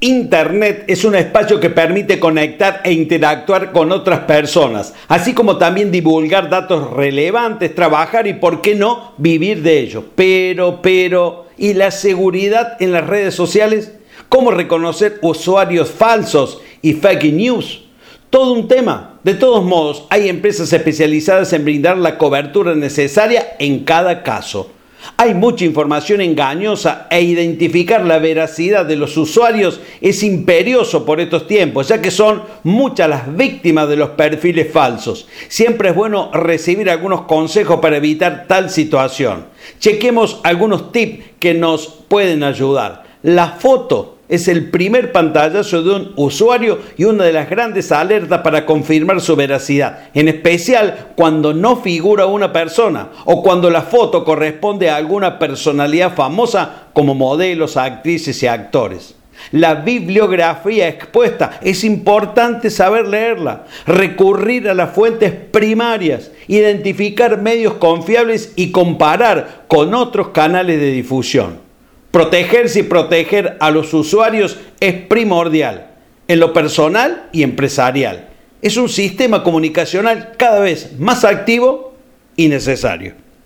Internet es un espacio que permite conectar e interactuar con otras personas, así como también divulgar datos relevantes, trabajar y, por qué no, vivir de ello. Pero, pero, ¿y la seguridad en las redes sociales? ¿Cómo reconocer usuarios falsos y fake news? Todo un tema. De todos modos, hay empresas especializadas en brindar la cobertura necesaria en cada caso. Hay mucha información engañosa e identificar la veracidad de los usuarios es imperioso por estos tiempos, ya que son muchas las víctimas de los perfiles falsos. Siempre es bueno recibir algunos consejos para evitar tal situación. Chequemos algunos tips que nos pueden ayudar. La foto es el primer pantallazo de un usuario y una de las grandes alertas para confirmar su veracidad, en especial cuando no figura una persona o cuando la foto corresponde a alguna personalidad famosa como modelos, actrices y actores. La bibliografía expuesta es importante saber leerla, recurrir a las fuentes primarias, identificar medios confiables y comparar con otros canales de difusión. Protegerse y proteger a los usuarios es primordial, en lo personal y empresarial. Es un sistema comunicacional cada vez más activo y necesario.